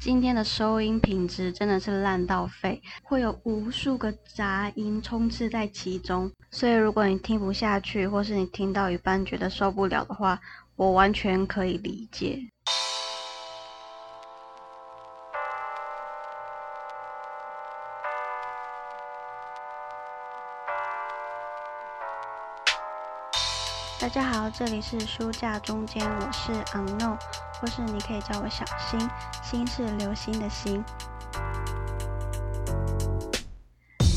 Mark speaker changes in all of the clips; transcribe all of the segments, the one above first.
Speaker 1: 今天的收音品质真的是烂到废，会有无数个杂音充斥在其中。所以如果你听不下去，或是你听到一半觉得受不了的话，我完全可以理解。大家好，这里是书架中间，我是 Unknown，或是你可以叫我小新，新是流星的星。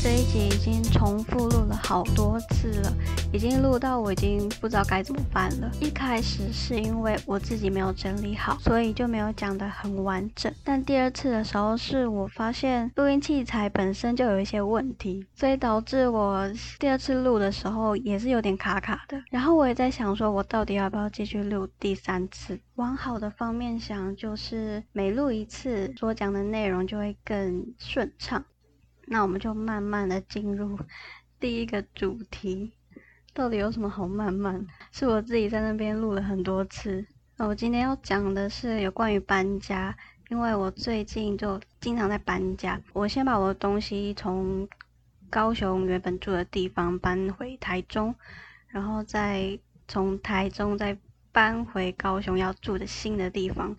Speaker 1: 这一集已经重复录了好多次了，已经录到我已经不知道该怎么办了。一开始是因为我自己没有整理好，所以就没有讲得很完整。但第二次的时候，是我发现录音器材本身就有一些问题，所以导致我第二次录的时候也是有点卡卡的。然后我也在想，说我到底要不要继续录第三次？往好的方面想，就是每录一次，所讲的内容就会更顺畅。那我们就慢慢的进入 第一个主题，到底有什么好慢慢？是我自己在那边录了很多次。那我今天要讲的是有关于搬家，因为我最近就经常在搬家。我先把我的东西从高雄原本住的地方搬回台中，然后再从台中再搬回高雄要住的新的地方。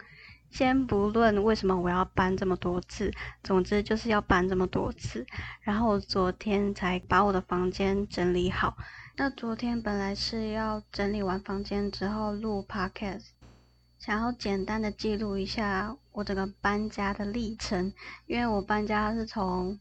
Speaker 1: 先不论为什么我要搬这么多次，总之就是要搬这么多次。然后我昨天才把我的房间整理好。那昨天本来是要整理完房间之后录 podcast，想要简单的记录一下我整个搬家的历程。因为我搬家是从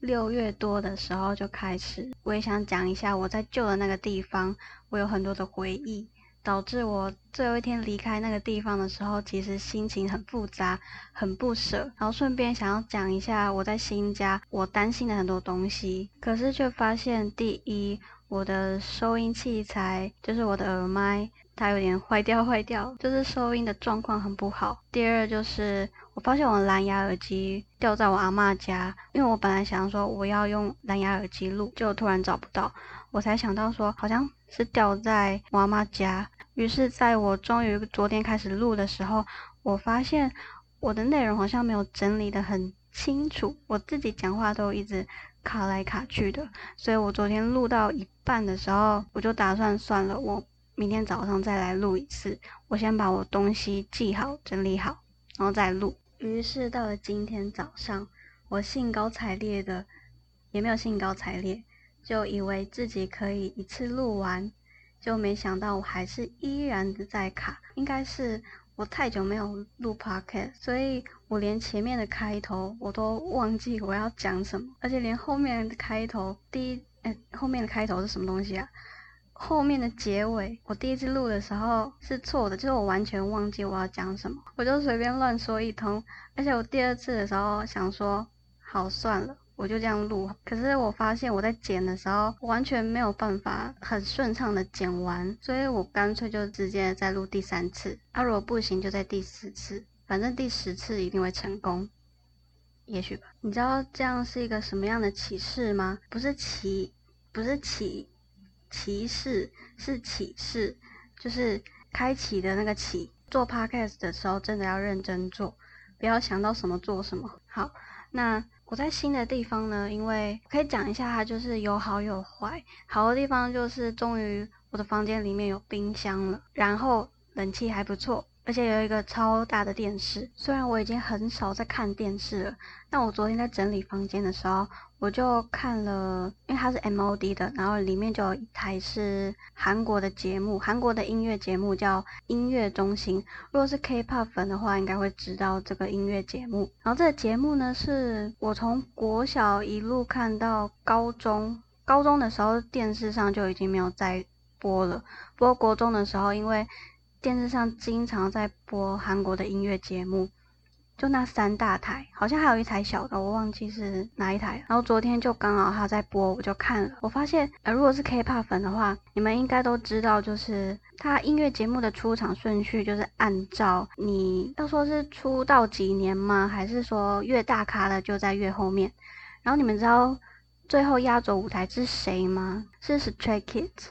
Speaker 1: 六月多的时候就开始，我也想讲一下我在旧的那个地方，我有很多的回忆。导致我最后一天离开那个地方的时候，其实心情很复杂，很不舍。然后顺便想要讲一下我在新家我担心的很多东西，可是却发现，第一，我的收音器材就是我的耳麦，它有点坏掉，坏掉，就是收音的状况很不好。第二就是我发现我的蓝牙耳机掉在我阿妈家，因为我本来想说我要用蓝牙耳机录，就突然找不到，我才想到说好像。是掉在妈妈家，于是在我终于昨天开始录的时候，我发现我的内容好像没有整理的很清楚，我自己讲话都一直卡来卡去的，所以我昨天录到一半的时候，我就打算算了，我明天早上再来录一次，我先把我东西记好整理好，然后再录。于是到了今天早上，我兴高采烈的，也没有兴高采烈。就以为自己可以一次录完，就没想到我还是依然的在卡。应该是我太久没有录 podcast，所以我连前面的开头我都忘记我要讲什么，而且连后面的开头第一，哎，后面的开头是什么东西啊？后面的结尾，我第一次录的时候是错的，就是我完全忘记我要讲什么，我就随便乱说一通。而且我第二次的时候想说，好算了。我就这样录，可是我发现我在剪的时候完全没有办法很顺畅的剪完，所以我干脆就直接再录第三次。啊，如果不行就在第四次，反正第十次一定会成功，也许吧。你知道这样是一个什么样的启示吗？不是启，不是启，启示是启示，就是开启的那个启。做 podcast 的时候真的要认真做，不要想到什么做什么。好，那。我在新的地方呢，因为可以讲一下，它就是有好有坏。好的地方就是终于我的房间里面有冰箱了，然后冷气还不错。而且有一个超大的电视，虽然我已经很少在看电视了，但我昨天在整理房间的时候，我就看了，因为它是 MOD 的，然后里面就有一台是韩国的节目，韩国的音乐节目叫音乐中心。如果是 K-pop 粉的话，应该会知道这个音乐节目。然后这个节目呢，是我从国小一路看到高中，高中的时候电视上就已经没有再播了。不过国中的时候，因为电视上经常在播韩国的音乐节目，就那三大台，好像还有一台小的，我忘记是哪一台。然后昨天就刚好他在播，我就看了。我发现，呃，如果是 K-pop 粉的话，你们应该都知道，就是他音乐节目的出场顺序，就是按照你要说是出道几年吗？还是说越大咖的就在越后面？然后你们知道最后压轴舞台是谁吗？是 Stray Kids，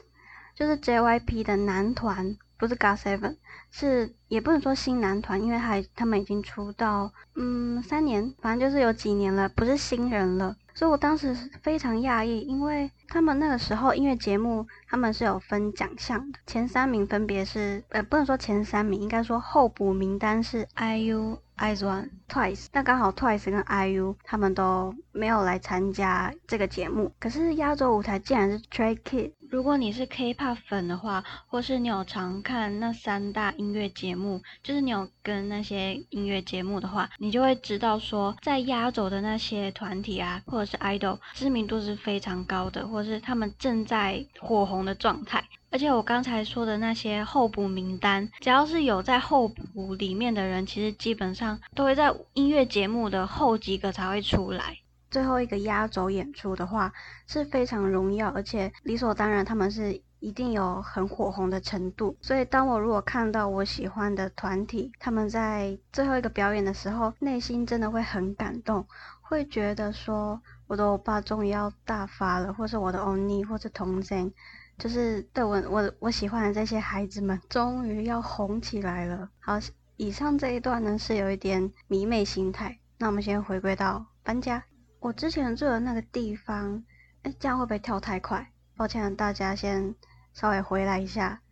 Speaker 1: 就是 JYP 的男团。不是 God Seven，是也不能说新男团，因为还他们已经出道嗯三年，反正就是有几年了，不是新人了。所以我当时非常讶异，因为他们那个时候音乐节目他们是有分奖项的，前三名分别是呃不能说前三名，应该说候补名单是 IU。IZ*ONE、Twice，那刚好 Twice 跟 IU 他们都没有来参加这个节目，可是压轴舞台竟然是 t r a y k i d。如果你是 K-pop 粉的话，或是你有常看那三大音乐节目，就是你有跟那些音乐节目的话，你就会知道说，在压轴的那些团体啊，或者是 idol，知名度是非常高的，或是他们正在火红的状态。而且我刚才说的那些候补名单，只要是有在候补里面的人，其实基本上都会在音乐节目的后几个才会出来。最后一个压轴演出的话是非常荣耀，而且理所当然他们是一定有很火红的程度。所以当我如果看到我喜欢的团体他们在最后一个表演的时候，内心真的会很感动，会觉得说我的欧巴终于要大发了，或是我的欧尼，或是童真。就是对我我我喜欢的这些孩子们，终于要红起来了。好，以上这一段呢是有一点迷妹心态。那我们先回归到搬家。我之前住的那个地方，哎，这样会不会跳太快？抱歉，大家先稍微回来一下。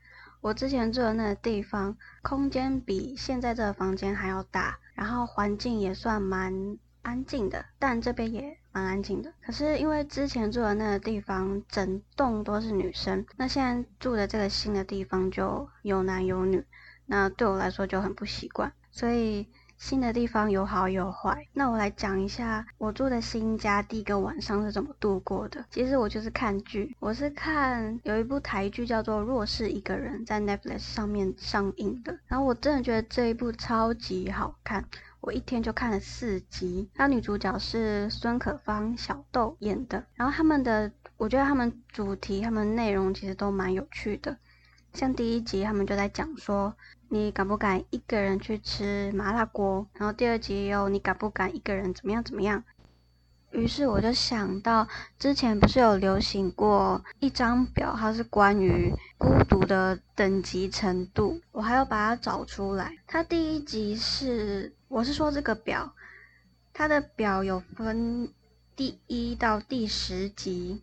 Speaker 1: 我之前住的那个地方，空间比现在这个房间还要大，然后环境也算蛮安静的，但这边也。蛮安静的，可是因为之前住的那个地方整栋都是女生，那现在住的这个新的地方就有男有女，那对我来说就很不习惯。所以新的地方有好有坏。那我来讲一下我住的新家第一个晚上是怎么度过的。其实我就是看剧，我是看有一部台剧叫做《若是一个人》在 Netflix 上面上映的，然后我真的觉得这一部超级好看。我一天就看了四集，那女主角是孙可芳、小豆演的。然后他们的，我觉得他们主题、他们内容其实都蛮有趣的。像第一集，他们就在讲说，你敢不敢一个人去吃麻辣锅？然后第二集又你敢不敢一个人怎么样怎么样？于是我就想到，之前不是有流行过一张表，它是关于孤独的等级程度，我还要把它找出来。它第一集是，我是说这个表，它的表有分第一到第十集。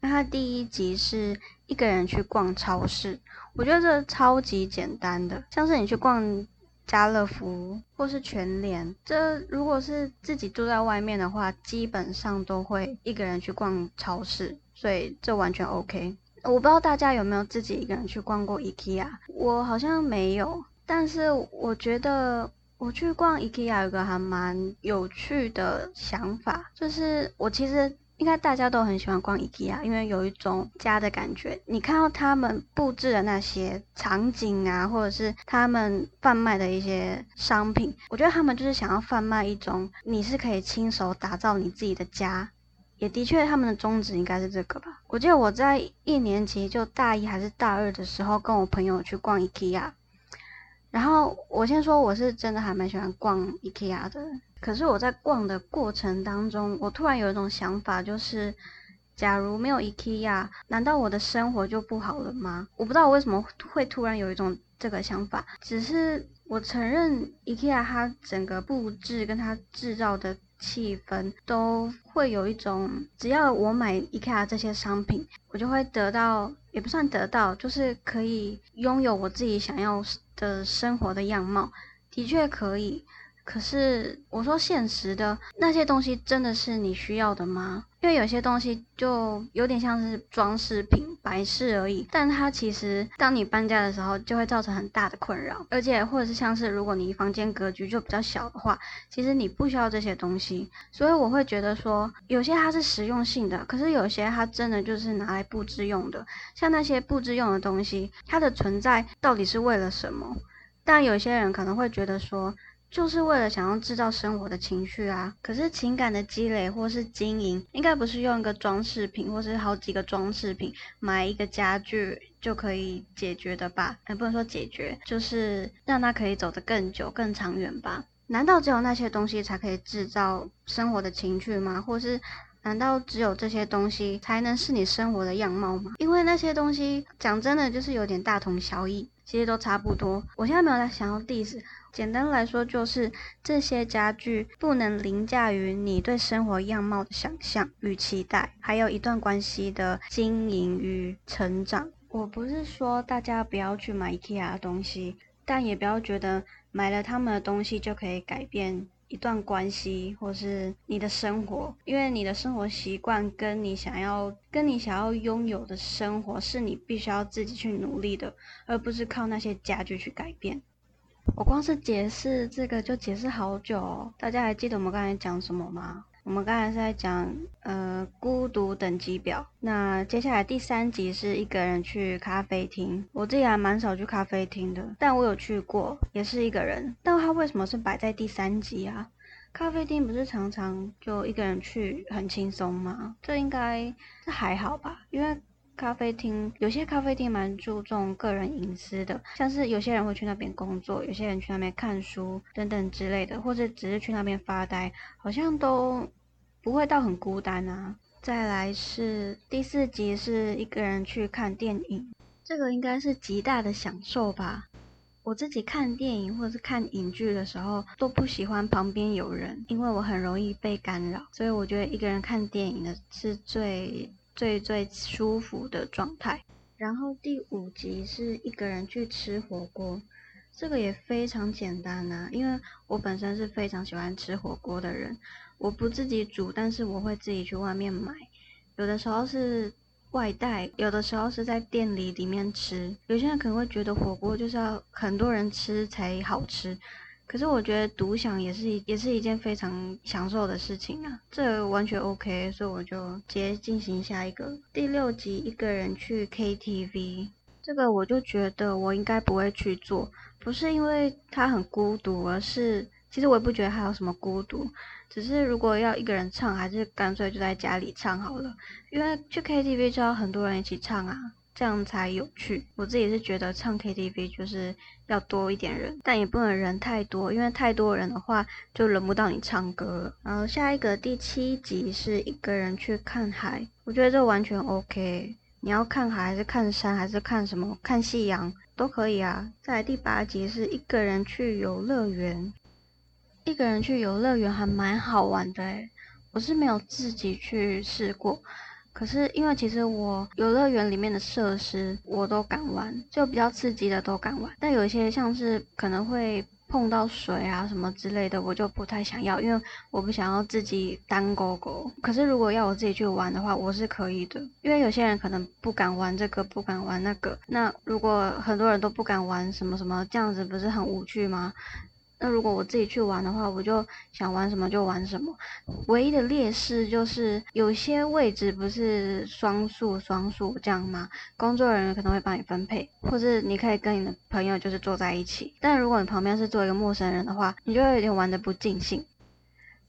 Speaker 1: 那它第一集是一个人去逛超市，我觉得这超级简单的，像是你去逛。家乐福或是全联，这如果是自己住在外面的话，基本上都会一个人去逛超市，所以这完全 OK。我不知道大家有没有自己一个人去逛过 IKEA，我好像没有，但是我觉得我去逛 IKEA 有个还蛮有趣的想法，就是我其实。应该大家都很喜欢逛 IKEA，因为有一种家的感觉。你看到他们布置的那些场景啊，或者是他们贩卖的一些商品，我觉得他们就是想要贩卖一种你是可以亲手打造你自己的家。也的确，他们的宗旨应该是这个吧。我记得我在一年级就大一还是大二的时候，跟我朋友去逛 IKEA。然后我先说，我是真的还蛮喜欢逛 IKEA 的。可是我在逛的过程当中，我突然有一种想法，就是假如没有 IKEA，难道我的生活就不好了吗？我不知道我为什么会突然有一种这个想法，只是我承认 IKEA 它整个布置跟它制造的气氛都会有一种，只要我买 IKEA 这些商品，我就会得到，也不算得到，就是可以拥有我自己想要的生活的样貌，的确可以。可是我说现实的那些东西真的是你需要的吗？因为有些东西就有点像是装饰品、摆饰而已，但它其实当你搬家的时候就会造成很大的困扰，而且或者是像是如果你房间格局就比较小的话，其实你不需要这些东西。所以我会觉得说，有些它是实用性的，可是有些它真的就是拿来布置用的。像那些布置用的东西，它的存在到底是为了什么？但有些人可能会觉得说。就是为了想要制造生活的情绪啊！可是情感的积累或是经营，应该不是用一个装饰品或是好几个装饰品买一个家具就可以解决的吧？也，不能说解决，就是让它可以走得更久、更长远吧？难道只有那些东西才可以制造生活的情趣吗？或是难道只有这些东西才能是你生活的样貌吗？因为那些东西讲真的就是有点大同小异，其实都差不多。我现在没有在想要 diss，简单来说就是这些家具不能凌驾于你对生活样貌的想象与期待，还有一段关系的经营与成长。我不是说大家不要去买 IKEA 的东西，但也不要觉得买了他们的东西就可以改变。一段关系，或是你的生活，因为你的生活习惯跟你想要、跟你想要拥有的生活，是你必须要自己去努力的，而不是靠那些家具去改变。我光是解释这个就解释好久，大家还记得我们刚才讲什么吗？我们刚才是在讲呃孤独等级表，那接下来第三集是一个人去咖啡厅。我自己还蛮少去咖啡厅的，但我有去过，也是一个人。但他为什么是摆在第三集啊？咖啡厅不是常常就一个人去很轻松吗？这应该这还好吧，因为。咖啡厅有些咖啡厅蛮注重个人隐私的，像是有些人会去那边工作，有些人去那边看书等等之类的，或者只是去那边发呆，好像都不会到很孤单啊。再来是第四集是一个人去看电影，这个应该是极大的享受吧。我自己看电影或者是看影剧的时候都不喜欢旁边有人，因为我很容易被干扰，所以我觉得一个人看电影的是最。最最舒服的状态。然后第五集是一个人去吃火锅，这个也非常简单啊，因为我本身是非常喜欢吃火锅的人。我不自己煮，但是我会自己去外面买，有的时候是外带，有的时候是在店里里面吃。有些人可能会觉得火锅就是要很多人吃才好吃。可是我觉得独享也是也是一件非常享受的事情啊，这完全 OK，所以我就直接进行下一个第六集一个人去 KTV，这个我就觉得我应该不会去做，不是因为他很孤独，而是其实我也不觉得他有什么孤独，只是如果要一个人唱，还是干脆就在家里唱好了，因为去 KTV 就要很多人一起唱啊。这样才有趣。我自己是觉得唱 KTV 就是要多一点人，但也不能人太多，因为太多人的话就轮不到你唱歌了。然后下一个第七集是一个人去看海，我觉得这完全 OK。你要看海还是看山还是看什么？看夕阳都可以啊。再第八集是一个人去游乐园，一个人去游乐园还蛮好玩的诶，我是没有自己去试过。可是因为其实我游乐园里面的设施我都敢玩，就比较刺激的都敢玩。但有一些像是可能会碰到水啊什么之类的，我就不太想要，因为我不想要自己单勾勾。可是如果要我自己去玩的话，我是可以的。因为有些人可能不敢玩这个，不敢玩那个。那如果很多人都不敢玩什么什么，这样子不是很无趣吗？那如果我自己去玩的话，我就想玩什么就玩什么。唯一的劣势就是有些位置不是双数双数这样吗？工作人员可能会帮你分配，或者你可以跟你的朋友就是坐在一起。但如果你旁边是坐一个陌生人的话，你就会有点玩的不尽兴。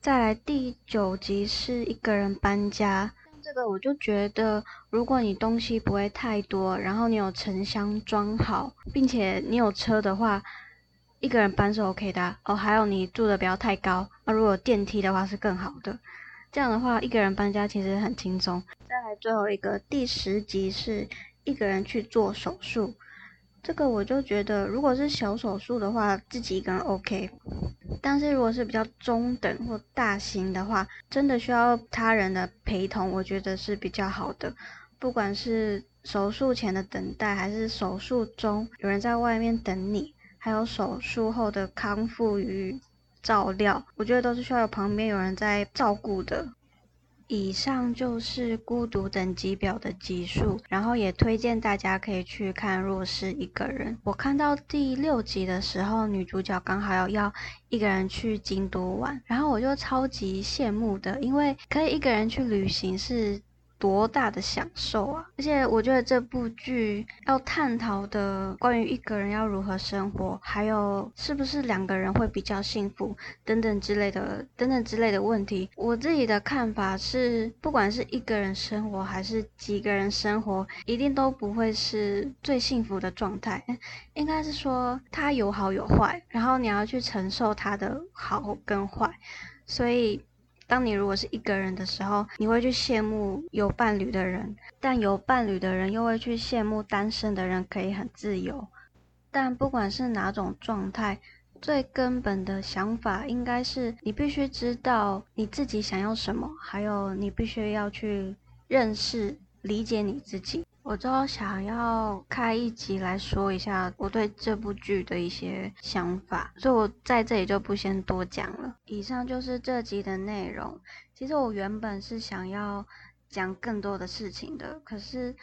Speaker 1: 再来第九集是一个人搬家，这个我就觉得，如果你东西不会太多，然后你有沉箱装好，并且你有车的话。一个人搬是 OK 的哦，还有你住的不要太高，那如果电梯的话是更好的。这样的话，一个人搬家其实很轻松。再来最后一个第十集是一个人去做手术，这个我就觉得，如果是小手术的话，自己一个人 OK，但是如果是比较中等或大型的话，真的需要他人的陪同，我觉得是比较好的。不管是手术前的等待，还是手术中有人在外面等你。还有手术后的康复与照料，我觉得都是需要有旁边有人在照顾的。以上就是孤独等级表的级数，然后也推荐大家可以去看《若是一个人》。我看到第六集的时候，女主角刚好要要一个人去京都玩，然后我就超级羡慕的，因为可以一个人去旅行是。多大的享受啊！而且我觉得这部剧要探讨的关于一个人要如何生活，还有是不是两个人会比较幸福等等之类的等等之类的问题，我自己的看法是，不管是一个人生活还是几个人生活，一定都不会是最幸福的状态。应该是说它有好有坏，然后你要去承受它的好跟坏，所以。当你如果是一个人的时候，你会去羡慕有伴侣的人，但有伴侣的人又会去羡慕单身的人可以很自由。但不管是哪种状态，最根本的想法应该是你必须知道你自己想要什么，还有你必须要去认识、理解你自己。我就想要开一集来说一下我对这部剧的一些想法，所以我在这里就不先多讲了。以上就是这集的内容。其实我原本是想要讲更多的事情的，可是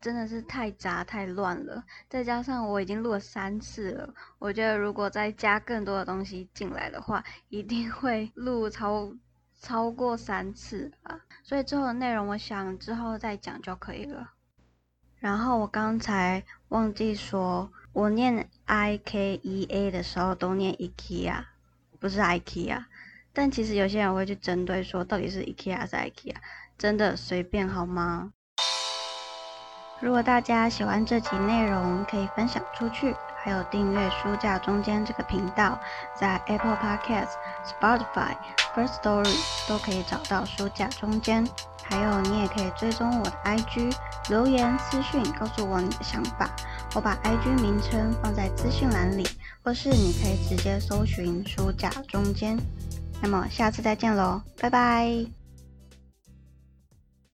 Speaker 1: 真的是太杂太乱了，再加上我已经录了三次了，我觉得如果再加更多的东西进来的话，一定会录超超过三次啊。所以之后的内容，我想之后再讲就可以了。然后我刚才忘记说，我念 I K E A 的时候都念 IKEA，不是 IKEA。但其实有些人会去针对说，到底是 IKEA 还是 IKEA，真的随便好吗？如果大家喜欢这集内容，可以分享出去，还有订阅书架中间这个频道，在 Apple Podcast、Spotify、First Story 都可以找到书架中间。还有，你也可以追踪我的 IG，留言私信告诉我你的想法，我把 IG 名称放在资讯栏里，或是你可以直接搜寻书架中间。那么下次再见喽，拜拜。